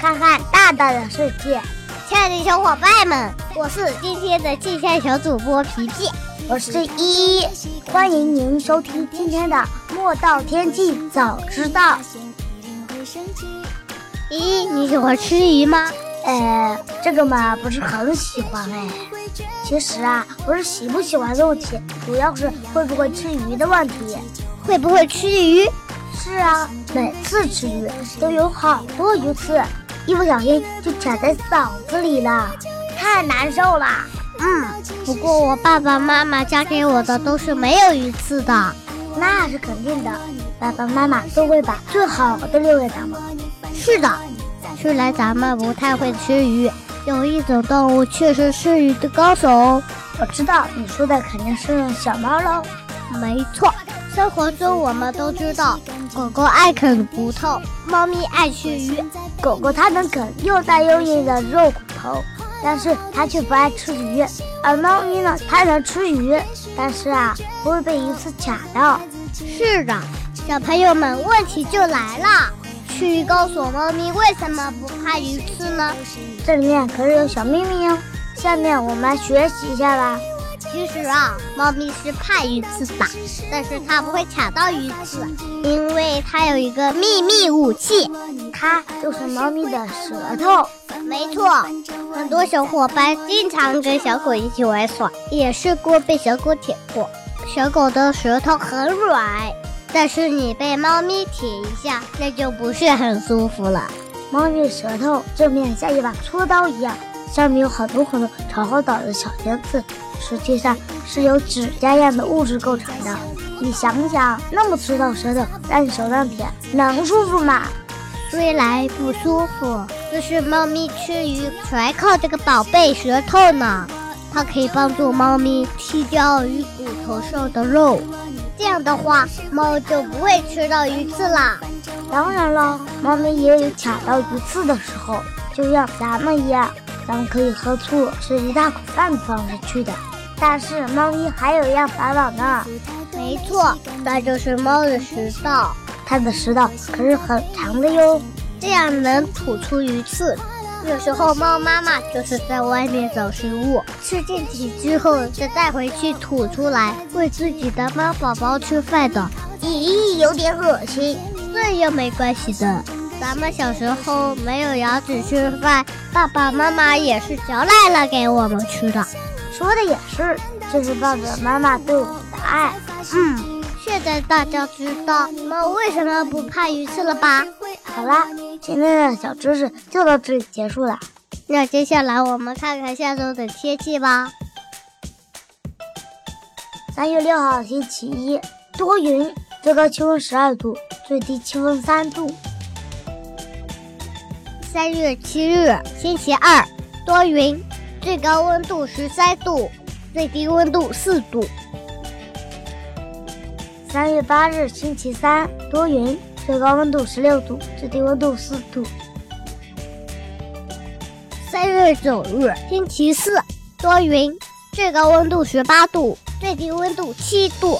看看大大的世界，亲爱的小伙伴们，我是今天的气象小主播皮皮，我是依依，欢迎您收听今天的莫道天气早知道。依依，你喜欢吃鱼吗？呃，这个嘛不是很喜欢哎。其实啊，不是喜不喜欢问题，主要是会不会吃鱼的问题。会不会吃鱼？是啊，每次吃鱼都有好多鱼刺。一不小心就卡在嗓子里了，太难受了。嗯，不过我爸爸妈妈教给我的都是没有鱼刺的，那是肯定的。爸爸妈妈都会把最好的留给咱们。是的，虽然咱们不太会吃鱼，有一种动物确实是鱼的高手。我知道你说的肯定是小猫喽。没错，生活中我们都知道，狗狗爱啃骨头，猫咪爱吃鱼。狗狗它能啃又大又硬的肉骨头，但是它却不爱吃鱼。而猫咪呢，它能吃鱼，但是啊，不会被鱼刺卡到。是的，小朋友们，问题就来了。去鱼高手猫咪为什么不怕鱼刺呢？这里面可是有小秘密哦。下面我们来学习一下吧。其实啊，猫咪是怕鱼刺的，但是它不会卡到鱼刺，因为它有一个秘密武器，它就是猫咪的舌头。没错，很多小伙伴经常跟小狗一起玩耍，也试过被小狗舔过。小狗的舌头很软，但是你被猫咪舔一下，那就不是很舒服了。猫咪舌头正面像一把粗刀一样，上面有很多很多朝后倒的小尖刺。实际上是由指甲一样的物质构成的。你想想，那么粗的舌头在你手上舔，能舒服吗？虽然不舒服，但是猫咪吃鱼全靠这个宝贝舌头呢。它可以帮助猫咪剔掉鱼骨头上的肉，这样的话，猫就不会吃到鱼刺啦。当然了，猫咪也有卡到鱼刺的时候，就像咱们一样，咱们可以喝醋吃一大口饭的方式去的。但是猫咪还有一样法宝呢，没错，那就是猫的食道，它的食道可是很长的哟，这样能吐出鱼刺。有时候猫妈妈就是在外面找食物，吃进去之后再带回去吐出来，喂自己的猫宝宝吃饭的。咦，有点恶心，这又没关系的。咱们小时候没有牙齿吃饭，爸爸妈妈也是嚼烂了给我们吃的。说的也是，这是爸爸妈妈对我们的爱。嗯，现在大家知道猫为什么不怕鱼刺了吧？好啦，今天的小知识就到这里结束了。那接下来我们看看下周的天气吧。三月六号星期一，多云，最高气温十二度，最低气温三度。三月七日星期二，多云。最高温度十三度，最低温度四度。三月八日星期三，多云，最高温度十六度，最低温度四度。三月九日星期四，多云，最高温度十八度，最低温度七度。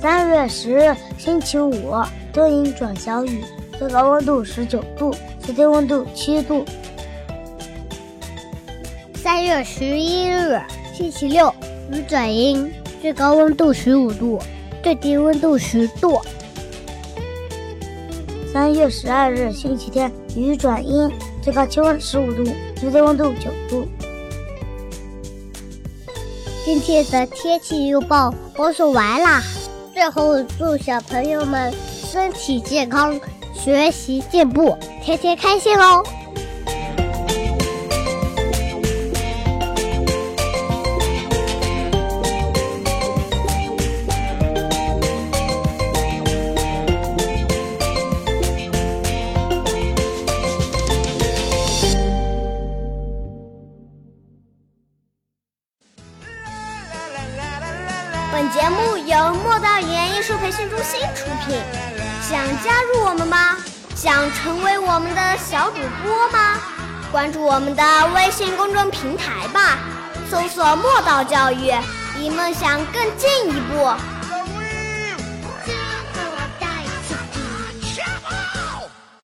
三月十日星期五，多云转小雨，最高温度十九度，最低温度七度。三月十一日，星期六，雨转阴，最高温度十五度，最低温度十度。三月十二日，星期天，雨转阴，最高气温十五度，最低温度九度。今天的天气预报播送完啦，最后祝小朋友们身体健康，学习进步，天天开心哦！本节目由莫道语言艺术培训中心出品。想加入我们吗？想成为我们的小主播吗？关注我们的微信公众平台吧，搜索“墨道教育”，离梦想更进一步。